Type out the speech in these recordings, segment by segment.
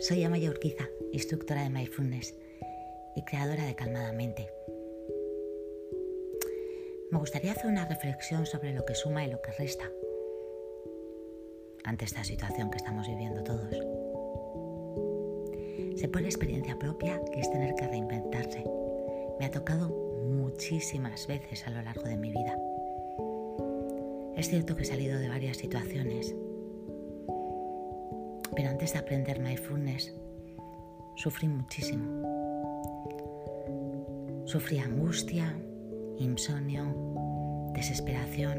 Soy Amaya Urquiza, instructora de Mindfulness y creadora de Calmadamente. Me gustaría hacer una reflexión sobre lo que suma y lo que resta ante esta situación que estamos viviendo todos. Sé por experiencia propia que es tener que reinventarse. Me ha tocado muchísimas veces a lo largo de mi vida. Es cierto que he salido de varias situaciones, pero antes de aprender mindfulness, sufrí muchísimo. Sufrí angustia, insomnio, desesperación.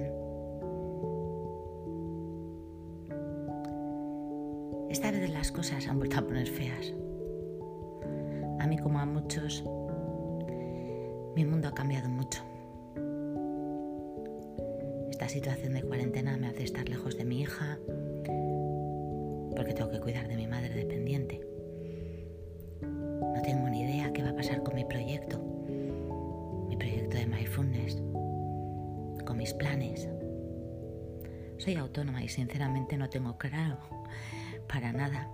Esta vez las cosas han vuelto a poner feas. A mí como a muchos, mi mundo ha cambiado mucho. Esta situación de cuarentena me hace estar lejos de mi hija, porque tengo que cuidar de mi madre dependiente. No tengo ni idea qué va a pasar con mi proyecto, mi proyecto de mindfulness, con mis planes. Soy autónoma y sinceramente no tengo claro para nada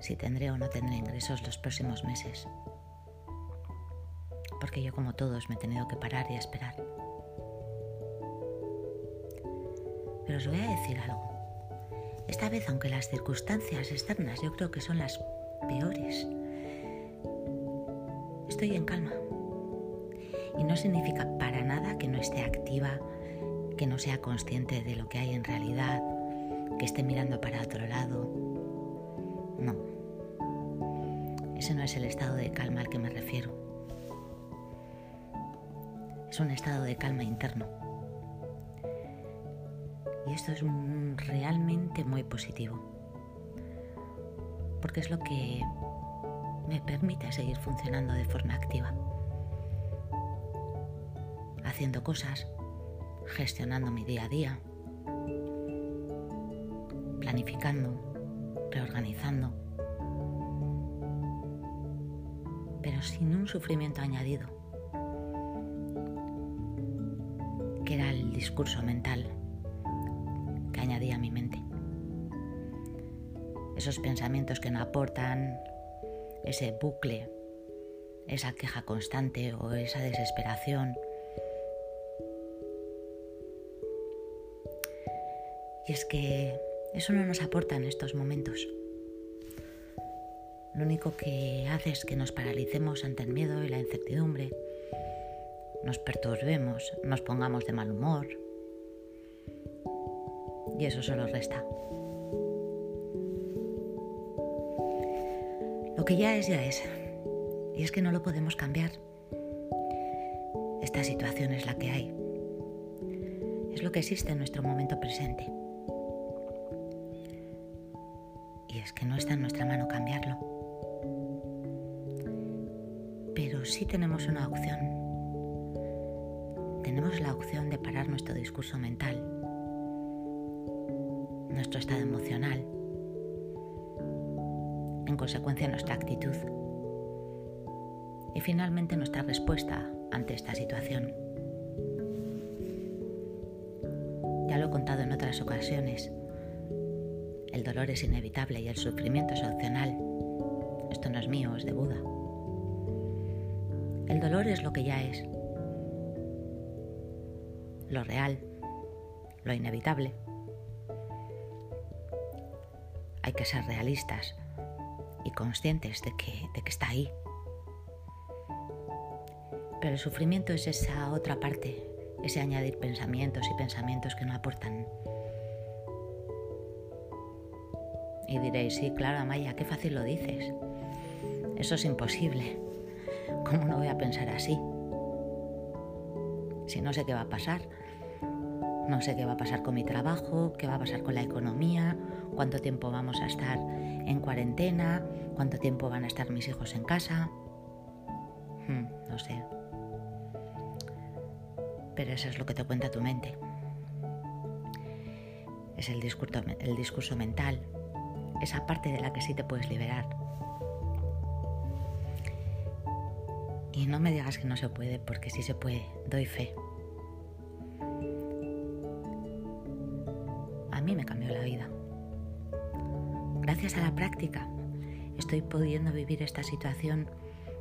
si tendré o no tendré ingresos los próximos meses. Porque yo como todos me he tenido que parar y esperar. Pero os voy a decir algo. Esta vez, aunque las circunstancias externas yo creo que son las peores, estoy en calma. Y no significa para nada que no esté activa, que no sea consciente de lo que hay en realidad, que esté mirando para otro lado. No. Ese no es el estado de calma al que me refiero. Es un estado de calma interno y esto es realmente muy positivo, porque es lo que me permite seguir funcionando de forma activa, haciendo cosas, gestionando mi día a día, planificando, reorganizando, pero sin un sufrimiento añadido, que era el discurso mental añadí a mi mente. Esos pensamientos que no aportan, ese bucle, esa queja constante o esa desesperación. Y es que eso no nos aporta en estos momentos. Lo único que hace es que nos paralicemos ante el miedo y la incertidumbre, nos perturbemos, nos pongamos de mal humor, y eso solo resta. Lo que ya es, ya es. Y es que no lo podemos cambiar. Esta situación es la que hay. Es lo que existe en nuestro momento presente. Y es que no está en nuestra mano cambiarlo. Pero sí tenemos una opción. Tenemos la opción de parar nuestro discurso mental nuestro estado emocional, en consecuencia nuestra actitud y finalmente nuestra respuesta ante esta situación. Ya lo he contado en otras ocasiones, el dolor es inevitable y el sufrimiento es opcional. Esto no es mío, es de Buda. El dolor es lo que ya es, lo real, lo inevitable. Hay que ser realistas y conscientes de que, de que está ahí. Pero el sufrimiento es esa otra parte, ese añadir pensamientos y pensamientos que no aportan. Y diréis, sí, claro, Amaya, qué fácil lo dices. Eso es imposible. ¿Cómo no voy a pensar así? Si no sé qué va a pasar. No sé qué va a pasar con mi trabajo, qué va a pasar con la economía, cuánto tiempo vamos a estar en cuarentena, cuánto tiempo van a estar mis hijos en casa. Hmm, no sé. Pero eso es lo que te cuenta tu mente. Es el discurso, el discurso mental, esa parte de la que sí te puedes liberar. Y no me digas que no se puede, porque sí se puede, doy fe. Mí me cambió la vida Gracias a la práctica estoy pudiendo vivir esta situación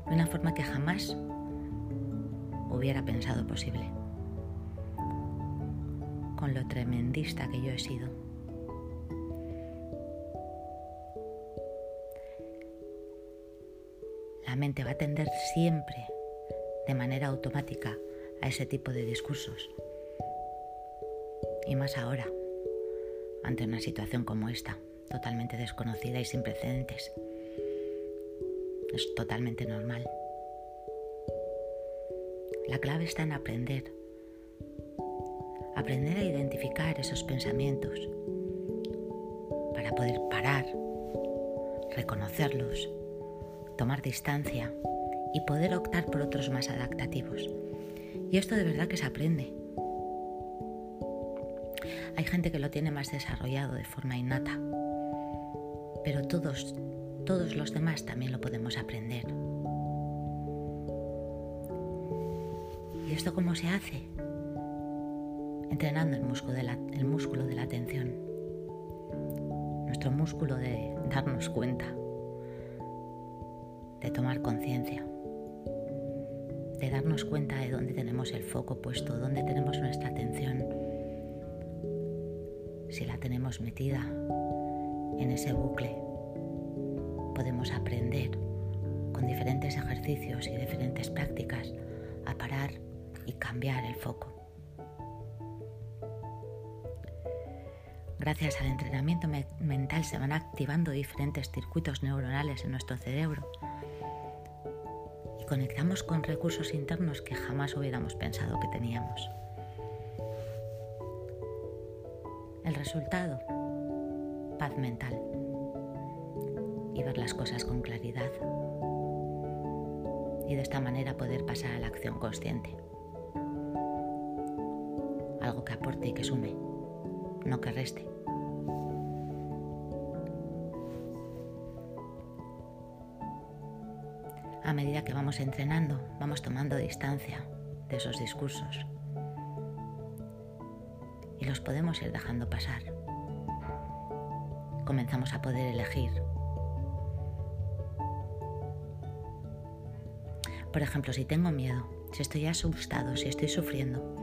de una forma que jamás hubiera pensado posible. Con lo tremendista que yo he sido. La mente va a tender siempre de manera automática a ese tipo de discursos. Y más ahora, ante una situación como esta, totalmente desconocida y sin precedentes. Es totalmente normal. La clave está en aprender. Aprender a identificar esos pensamientos para poder parar, reconocerlos, tomar distancia y poder optar por otros más adaptativos. Y esto de verdad que se aprende. Hay gente que lo tiene más desarrollado de forma innata, pero todos, todos los demás también lo podemos aprender. ¿Y esto cómo se hace? Entrenando el músculo de la, el músculo de la atención, nuestro músculo de darnos cuenta, de tomar conciencia, de darnos cuenta de dónde tenemos el foco puesto, dónde tenemos nuestra atención, si la tenemos metida en ese bucle, podemos aprender con diferentes ejercicios y diferentes prácticas a parar y cambiar el foco. Gracias al entrenamiento mental se van activando diferentes circuitos neuronales en nuestro cerebro y conectamos con recursos internos que jamás hubiéramos pensado que teníamos. El resultado, paz mental. Y ver las cosas con claridad. Y de esta manera poder pasar a la acción consciente. Algo que aporte y que sume, no que reste. A medida que vamos entrenando, vamos tomando distancia de esos discursos y los podemos ir dejando pasar. Comenzamos a poder elegir. Por ejemplo, si tengo miedo, si estoy asustado, si estoy sufriendo,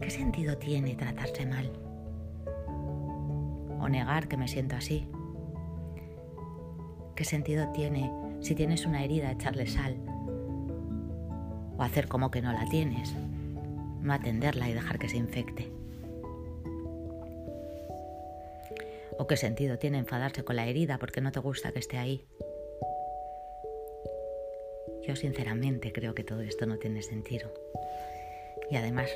¿qué sentido tiene tratarse mal? O negar que me siento así. ¿Qué sentido tiene si tienes una herida echarle sal? O hacer como que no la tienes, no atenderla y dejar que se infecte. ¿O qué sentido tiene enfadarse con la herida porque no te gusta que esté ahí? Yo sinceramente creo que todo esto no tiene sentido. Y además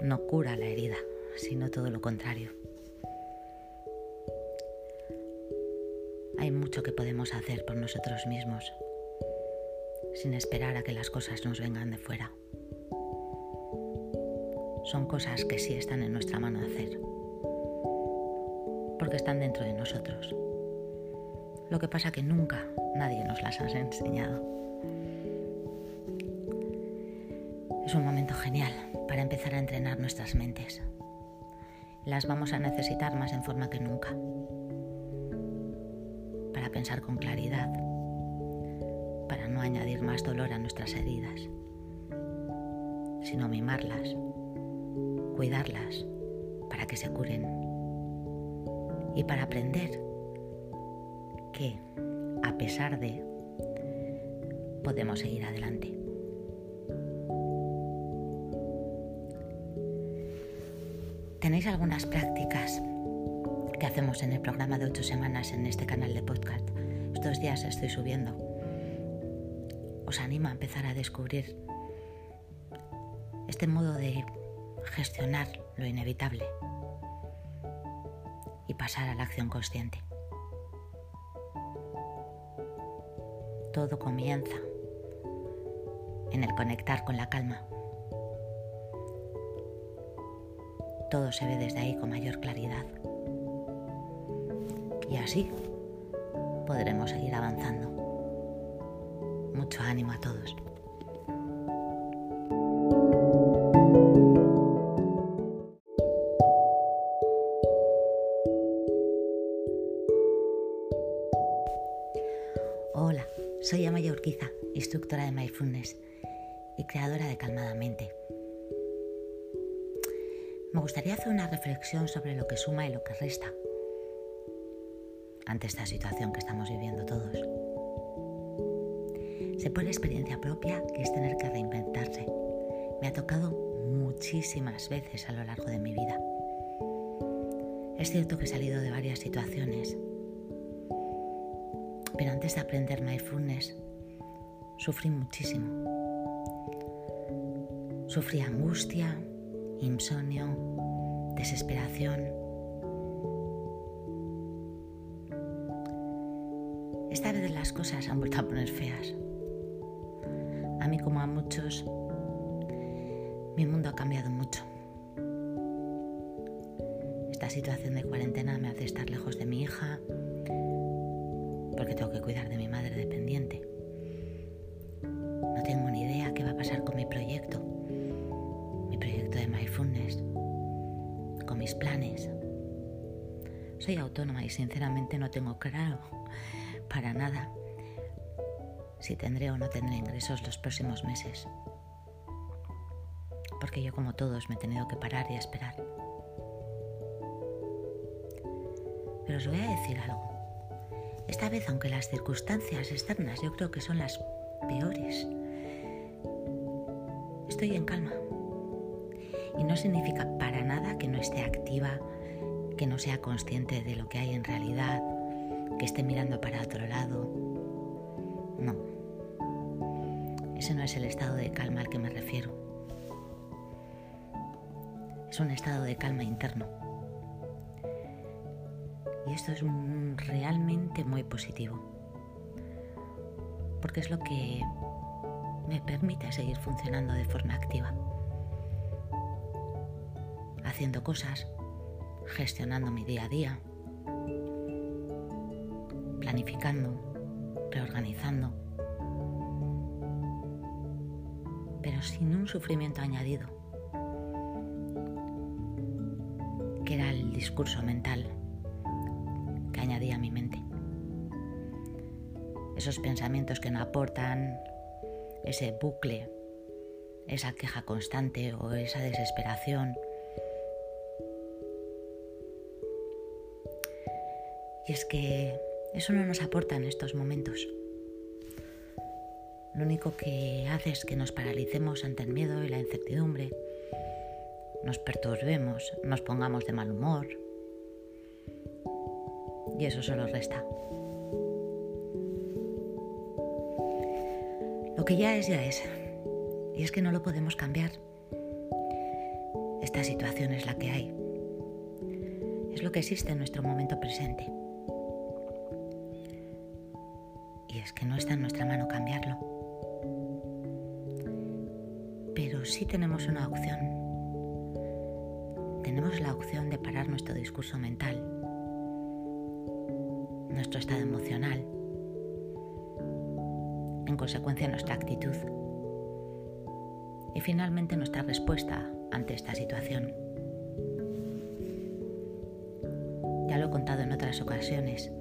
no cura la herida, sino todo lo contrario. Hay mucho que podemos hacer por nosotros mismos, sin esperar a que las cosas nos vengan de fuera. Son cosas que sí están en nuestra mano hacer porque están dentro de nosotros. Lo que pasa que nunca nadie nos las ha enseñado. Es un momento genial para empezar a entrenar nuestras mentes. Las vamos a necesitar más en forma que nunca. Para pensar con claridad, para no añadir más dolor a nuestras heridas, sino mimarlas, cuidarlas para que se curen y para aprender que, a pesar de, podemos seguir adelante. Tenéis algunas prácticas que hacemos en el programa de ocho semanas en este canal de podcast. Estos días estoy subiendo. Os animo a empezar a descubrir este modo de gestionar lo inevitable y pasar a la acción consciente. Todo comienza en el conectar con la calma. Todo se ve desde ahí con mayor claridad. Y así podremos seguir avanzando. Mucho ánimo a todos. Soy Amaya Urquiza, instructora de Mindfulness y creadora de Calmadamente. Me gustaría hacer una reflexión sobre lo que suma y lo que resta ante esta situación que estamos viviendo todos. Sé por experiencia propia que es tener que reinventarse. Me ha tocado muchísimas veces a lo largo de mi vida. Es cierto que he salido de varias situaciones pero antes de aprender mindfulness, sufrí muchísimo. Sufrí angustia, insomnio, desesperación. Esta vez las cosas han vuelto a poner feas. A mí como a muchos, mi mundo ha cambiado mucho. Esta situación de cuarentena me hace estar lejos de mi hija, porque tengo que cuidar de mi madre dependiente. No tengo ni idea qué va a pasar con mi proyecto, mi proyecto de mindfulness, con mis planes. Soy autónoma y sinceramente no tengo claro para nada si tendré o no tendré ingresos los próximos meses. Porque yo como todos me he tenido que parar y esperar. Pero os voy a decir algo. Esta vez, aunque las circunstancias externas yo creo que son las peores, estoy en calma. Y no significa para nada que no esté activa, que no sea consciente de lo que hay en realidad, que esté mirando para otro lado. No. Ese no es el estado de calma al que me refiero. Es un estado de calma interno y esto es realmente muy positivo, porque es lo que me permite seguir funcionando de forma activa, haciendo cosas, gestionando mi día a día, planificando, reorganizando, pero sin un sufrimiento añadido, que era el discurso mental añadí a mi mente. Esos pensamientos que no aportan, ese bucle, esa queja constante o esa desesperación. Y es que eso no nos aporta en estos momentos. Lo único que hace es que nos paralicemos ante el miedo y la incertidumbre, nos perturbemos, nos pongamos de mal humor, y eso solo resta. Lo que ya es, ya es. Y es que no lo podemos cambiar. Esta situación es la que hay. Es lo que existe en nuestro momento presente. Y es que no está en nuestra mano cambiarlo. Pero sí tenemos una opción. Tenemos la opción de parar nuestro discurso mental emocional, en consecuencia nuestra actitud y finalmente nuestra respuesta ante esta situación. Ya lo he contado en otras ocasiones,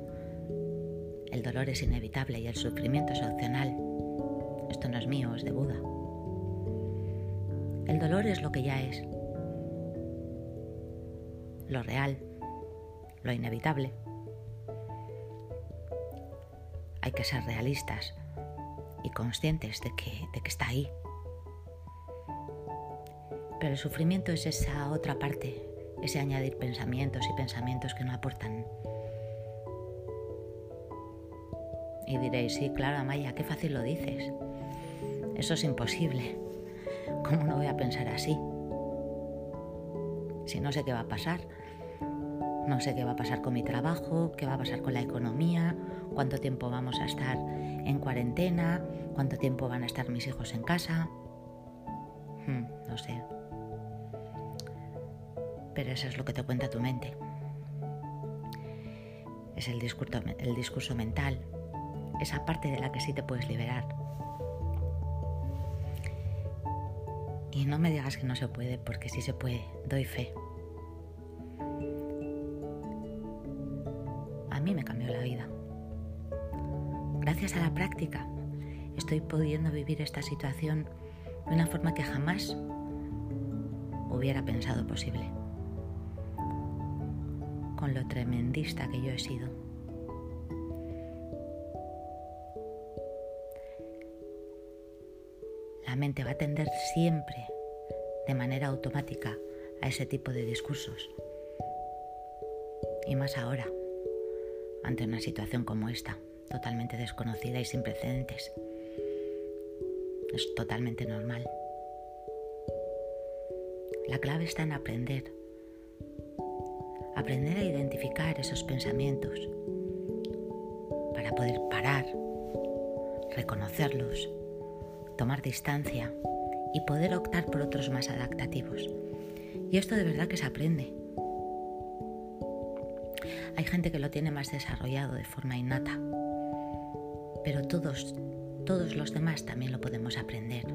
el dolor es inevitable y el sufrimiento es opcional. Esto no es mío, es de Buda. El dolor es lo que ya es, lo real, lo inevitable. Hay que ser realistas y conscientes de que, de que está ahí. Pero el sufrimiento es esa otra parte, ese añadir pensamientos y pensamientos que no aportan. Y diréis, sí, claro, Amaya, qué fácil lo dices. Eso es imposible. ¿Cómo no voy a pensar así? Si no sé qué va a pasar. No sé qué va a pasar con mi trabajo, qué va a pasar con la economía, cuánto tiempo vamos a estar en cuarentena, cuánto tiempo van a estar mis hijos en casa. Hmm, no sé. Pero eso es lo que te cuenta tu mente. Es el discurso, el discurso mental, esa parte de la que sí te puedes liberar. Y no me digas que no se puede, porque sí se puede, doy fe. a mí me cambió la vida. Gracias a la práctica estoy pudiendo vivir esta situación de una forma que jamás hubiera pensado posible. Con lo tremendista que yo he sido. La mente va a tender siempre de manera automática a ese tipo de discursos. Y más ahora, ante una situación como esta, totalmente desconocida y sin precedentes. Es totalmente normal. La clave está en aprender. Aprender a identificar esos pensamientos para poder parar, reconocerlos, tomar distancia y poder optar por otros más adaptativos. Y esto de verdad que se aprende. Hay gente que lo tiene más desarrollado de forma innata, pero todos, todos los demás también lo podemos aprender.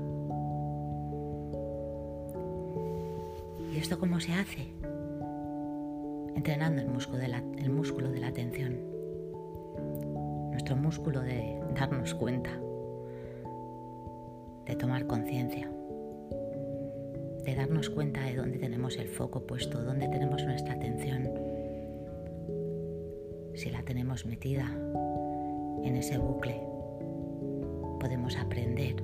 ¿Y esto cómo se hace? Entrenando el músculo de la, el músculo de la atención, nuestro músculo de darnos cuenta, de tomar conciencia, de darnos cuenta de dónde tenemos el foco puesto, dónde tenemos nuestra atención, si la tenemos metida en ese bucle, podemos aprender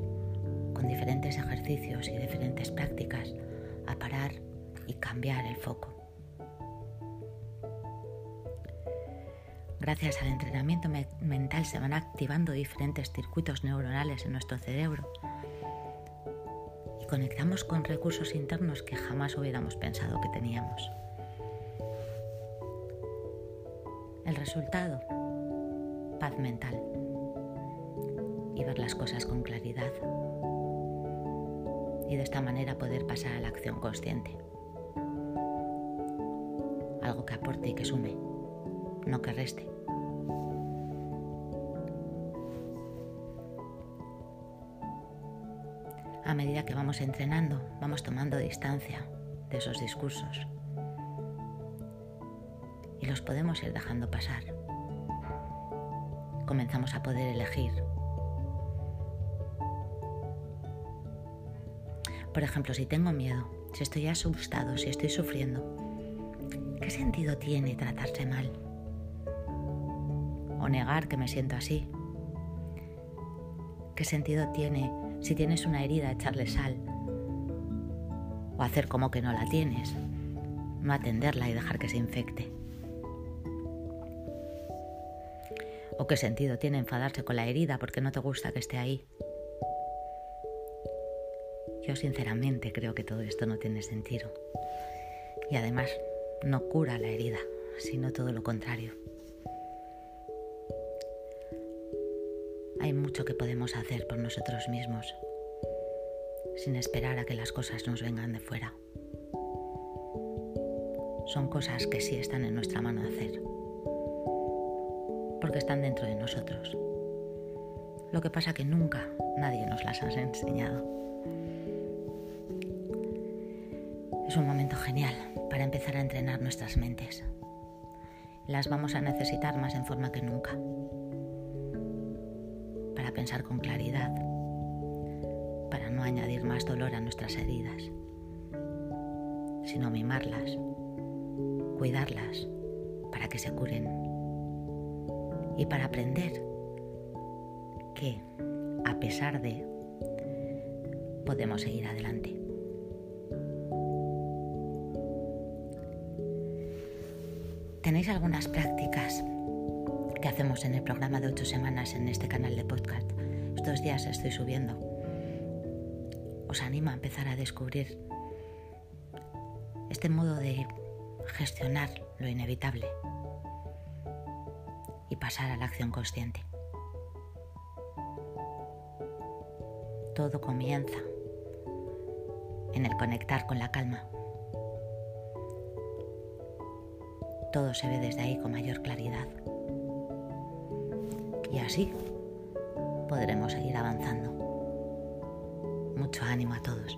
con diferentes ejercicios y diferentes prácticas a parar y cambiar el foco. Gracias al entrenamiento mental se van activando diferentes circuitos neuronales en nuestro cerebro y conectamos con recursos internos que jamás hubiéramos pensado que teníamos. El resultado, paz mental y ver las cosas con claridad y de esta manera poder pasar a la acción consciente. Algo que aporte y que sume, no que reste. A medida que vamos entrenando, vamos tomando distancia de esos discursos y los podemos ir dejando pasar. Comenzamos a poder elegir. Por ejemplo, si tengo miedo, si estoy asustado, si estoy sufriendo, ¿qué sentido tiene tratarse mal? O negar que me siento así. ¿Qué sentido tiene si tienes una herida echarle sal? O hacer como que no la tienes, no atenderla y dejar que se infecte. ¿O qué sentido tiene enfadarse con la herida porque no te gusta que esté ahí? Yo sinceramente creo que todo esto no tiene sentido. Y además no cura la herida, sino todo lo contrario. Hay mucho que podemos hacer por nosotros mismos, sin esperar a que las cosas nos vengan de fuera. Son cosas que sí están en nuestra mano hacer porque están dentro de nosotros. Lo que pasa que nunca nadie nos las ha enseñado. Es un momento genial para empezar a entrenar nuestras mentes. Las vamos a necesitar más en forma que nunca. Para pensar con claridad, para no añadir más dolor a nuestras heridas, sino mimarlas, cuidarlas para que se curen y para aprender que, a pesar de, podemos seguir adelante. Tenéis algunas prácticas que hacemos en el programa de ocho semanas en este canal de podcast. Estos días estoy subiendo. Os animo a empezar a descubrir este modo de gestionar lo inevitable y pasar a la acción consciente. Todo comienza en el conectar con la calma. Todo se ve desde ahí con mayor claridad. Y así podremos seguir avanzando. Mucho ánimo a todos.